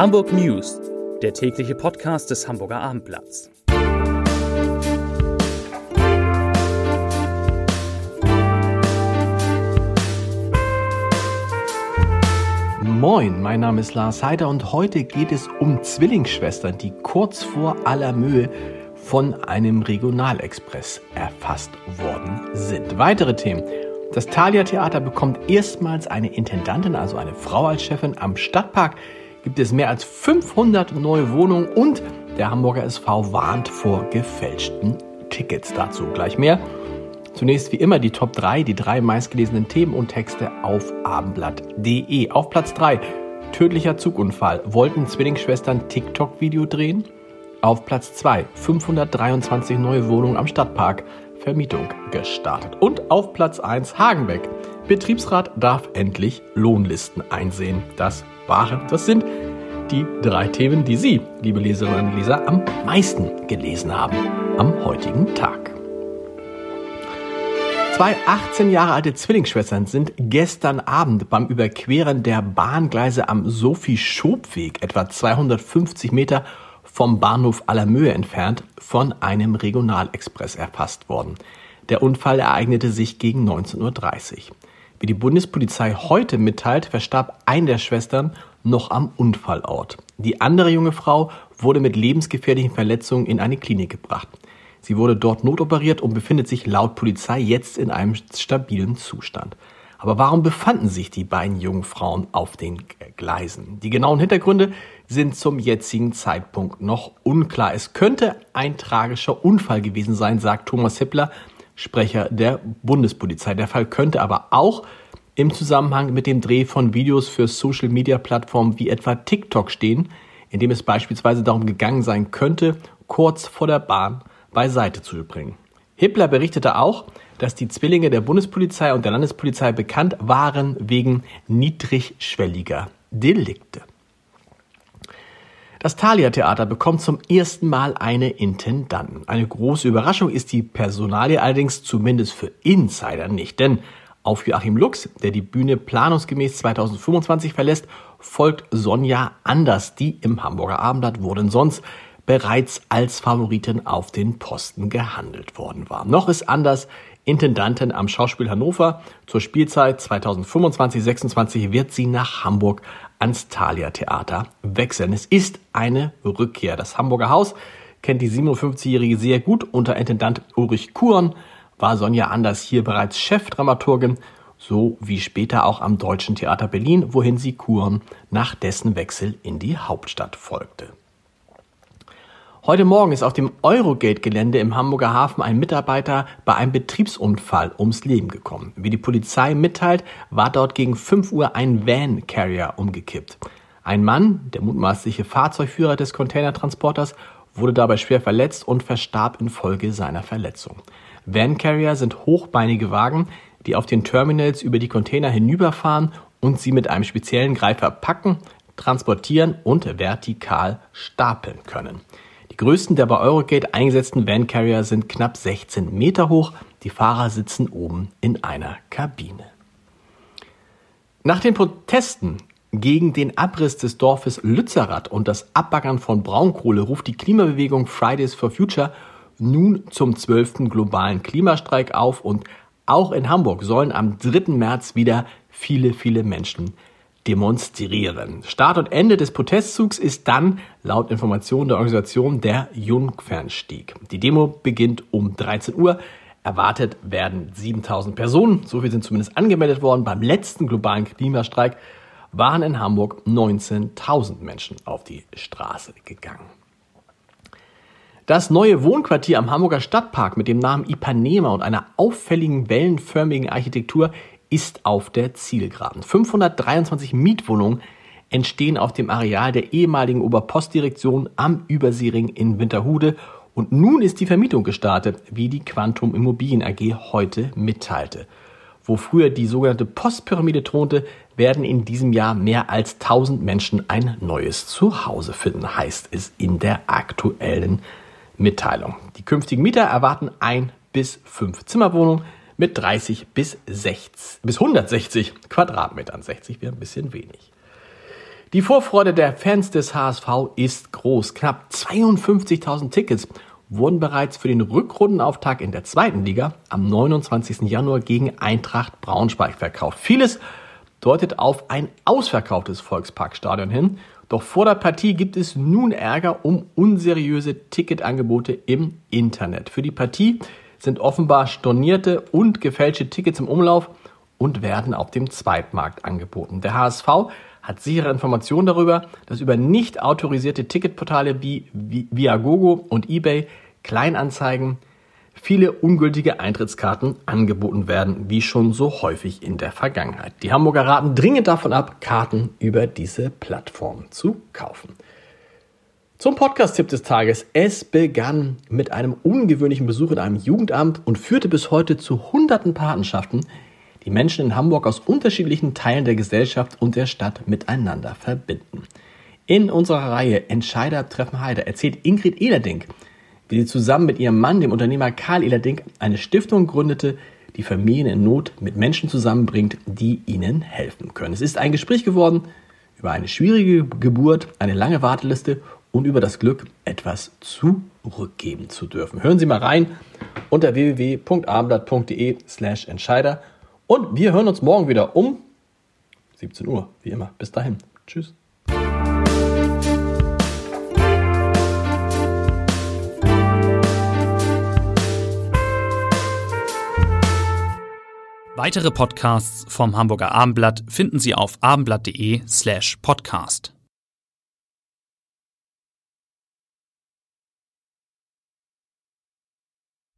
Hamburg News, der tägliche Podcast des Hamburger Abendblatts. Moin, mein Name ist Lars Heider und heute geht es um Zwillingsschwestern, die kurz vor aller Mühe von einem Regionalexpress erfasst worden sind. Weitere Themen. Das Thalia Theater bekommt erstmals eine Intendantin, also eine Frau als Chefin. Am Stadtpark gibt es mehr als 500 neue Wohnungen und der Hamburger SV warnt vor gefälschten Tickets. Dazu gleich mehr. Zunächst wie immer die Top 3, die drei meistgelesenen Themen und Texte auf abendblatt.de. Auf Platz 3 tödlicher Zugunfall. Wollten Zwillingsschwestern TikTok-Video drehen? Auf Platz 2 523 neue Wohnungen am Stadtpark. Vermietung gestartet. Und auf Platz 1 Hagenbeck. Betriebsrat darf endlich Lohnlisten einsehen. Das waren, das sind die drei Themen, die Sie, liebe Leserinnen und Leser, am meisten gelesen haben am heutigen Tag. Zwei 18 Jahre alte Zwillingsschwestern sind gestern Abend beim Überqueren der Bahngleise am Sophie-Schob-Weg, etwa 250 Meter vom Bahnhof Allermöhe entfernt, von einem Regionalexpress erfasst worden. Der Unfall ereignete sich gegen 19.30 Uhr. Wie die Bundespolizei heute mitteilt, verstarb ein der Schwestern noch am Unfallort. Die andere junge Frau wurde mit lebensgefährlichen Verletzungen in eine Klinik gebracht. Sie wurde dort notoperiert und befindet sich laut Polizei jetzt in einem stabilen Zustand. Aber warum befanden sich die beiden jungen Frauen auf den Gleisen? Die genauen Hintergründe sind zum jetzigen Zeitpunkt noch unklar. Es könnte ein tragischer Unfall gewesen sein, sagt Thomas Hippler, Sprecher der Bundespolizei. Der Fall könnte aber auch im Zusammenhang mit dem Dreh von Videos für Social-Media-Plattformen wie etwa TikTok stehen, in dem es beispielsweise darum gegangen sein könnte, kurz vor der Bahn beiseite zu bringen. Hippler berichtete auch, dass die Zwillinge der Bundespolizei und der Landespolizei bekannt waren wegen niedrigschwelliger Delikte. Das Thalia Theater bekommt zum ersten Mal eine Intendanten. Eine große Überraschung ist die Personalie allerdings zumindest für Insider nicht, denn auf Joachim Lux, der die Bühne planungsgemäß 2025 verlässt, folgt Sonja Anders, die im Hamburger Abendblatt wurden sonst bereits als Favoritin auf den Posten gehandelt worden war. Noch ist Anders Intendantin am Schauspiel Hannover. Zur Spielzeit 2025-26 wird sie nach Hamburg ans Thalia Theater wechseln. Es ist eine Rückkehr. Das Hamburger Haus kennt die 57-Jährige sehr gut. Unter Intendant Ulrich Kuhn war Sonja Anders hier bereits Chefdramaturgin, so wie später auch am Deutschen Theater Berlin, wohin sie Kuhn nach dessen Wechsel in die Hauptstadt folgte. Heute Morgen ist auf dem Eurogate-Gelände im Hamburger Hafen ein Mitarbeiter bei einem Betriebsunfall ums Leben gekommen. Wie die Polizei mitteilt, war dort gegen 5 Uhr ein Van-Carrier umgekippt. Ein Mann, der mutmaßliche Fahrzeugführer des Containertransporters, wurde dabei schwer verletzt und verstarb infolge seiner Verletzung. Van-Carrier sind hochbeinige Wagen, die auf den Terminals über die Container hinüberfahren und sie mit einem speziellen Greifer packen, transportieren und vertikal stapeln können größten der bei Eurogate eingesetzten Van Carrier sind knapp 16 Meter hoch. Die Fahrer sitzen oben in einer Kabine. Nach den Protesten gegen den Abriss des Dorfes Lützerath und das Abbaggern von Braunkohle ruft die Klimabewegung Fridays for Future nun zum 12. globalen Klimastreik auf und auch in Hamburg sollen am 3. März wieder viele, viele Menschen demonstrieren. Start und Ende des Protestzugs ist dann, laut Informationen der Organisation, der Jungfernstieg. Die Demo beginnt um 13 Uhr. Erwartet werden 7000 Personen. So viel sind zumindest angemeldet worden. Beim letzten globalen Klimastreik waren in Hamburg 19.000 Menschen auf die Straße gegangen. Das neue Wohnquartier am Hamburger Stadtpark mit dem Namen Ipanema und einer auffälligen wellenförmigen Architektur ist auf der Zielgeraden. 523 Mietwohnungen entstehen auf dem Areal der ehemaligen Oberpostdirektion am Überseering in Winterhude und nun ist die Vermietung gestartet, wie die Quantum Immobilien AG heute mitteilte. Wo früher die sogenannte Postpyramide thronte, werden in diesem Jahr mehr als 1000 Menschen ein neues Zuhause finden, heißt es in der aktuellen Mitteilung. Die künftigen Mieter erwarten ein bis fünf Zimmerwohnungen mit 30 bis 60, bis 160 Quadratmetern. 60 wäre ein bisschen wenig. Die Vorfreude der Fans des HSV ist groß. Knapp 52.000 Tickets wurden bereits für den Rückrundenauftakt in der zweiten Liga am 29. Januar gegen Eintracht Braunschweig verkauft. Vieles deutet auf ein ausverkauftes Volksparkstadion hin. Doch vor der Partie gibt es nun Ärger um unseriöse Ticketangebote im Internet. Für die Partie sind offenbar stornierte und gefälschte Tickets im Umlauf und werden auf dem Zweitmarkt angeboten. Der HSV hat sichere Informationen darüber, dass über nicht autorisierte Ticketportale wie Viagogo und eBay Kleinanzeigen viele ungültige Eintrittskarten angeboten werden, wie schon so häufig in der Vergangenheit. Die Hamburger raten dringend davon ab, Karten über diese Plattform zu kaufen. Zum Podcast-Tipp des Tages. Es begann mit einem ungewöhnlichen Besuch in einem Jugendamt und führte bis heute zu hunderten Patenschaften, die Menschen in Hamburg aus unterschiedlichen Teilen der Gesellschaft und der Stadt miteinander verbinden. In unserer Reihe Entscheider treffen Heide erzählt Ingrid Ehlerdink, wie sie zusammen mit ihrem Mann, dem Unternehmer Karl Ehlerdink, eine Stiftung gründete, die Familien in Not mit Menschen zusammenbringt, die ihnen helfen können. Es ist ein Gespräch geworden über eine schwierige Geburt, eine lange Warteliste und über das Glück, etwas zurückgeben zu dürfen. Hören Sie mal rein unter www.abendblatt.de slash Entscheider und wir hören uns morgen wieder um 17 Uhr, wie immer. Bis dahin. Tschüss. Weitere Podcasts vom Hamburger Abendblatt finden Sie auf abendblatt.de slash podcast.